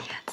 werde